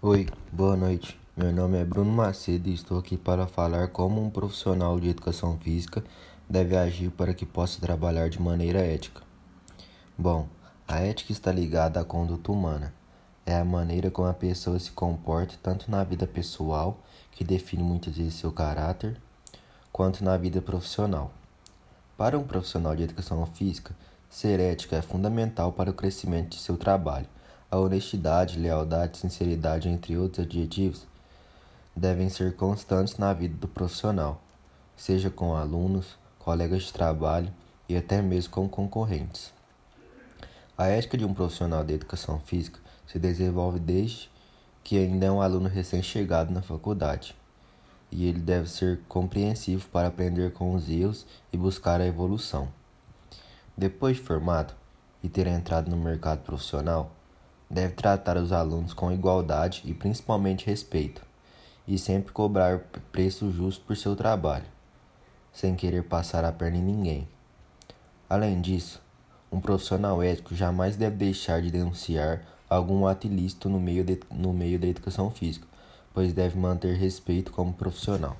Oi, boa noite. Meu nome é Bruno Macedo e estou aqui para falar como um profissional de educação física deve agir para que possa trabalhar de maneira ética. Bom, a ética está ligada à conduta humana. É a maneira como a pessoa se comporta tanto na vida pessoal, que define muitas vezes seu caráter, quanto na vida profissional. Para um profissional de educação física, ser ético é fundamental para o crescimento de seu trabalho a honestidade, lealdade, sinceridade, entre outros adjetivos, devem ser constantes na vida do profissional, seja com alunos, colegas de trabalho e até mesmo com concorrentes. A ética de um profissional de educação física se desenvolve desde que ainda é um aluno recém-chegado na faculdade, e ele deve ser compreensivo para aprender com os erros e buscar a evolução. Depois de formado e ter entrado no mercado profissional, deve tratar os alunos com igualdade e principalmente respeito, e sempre cobrar preço justo por seu trabalho, sem querer passar a perna em ninguém. Além disso, um profissional ético jamais deve deixar de denunciar algum ato ilícito no meio, de, no meio da educação física, pois deve manter respeito como profissional.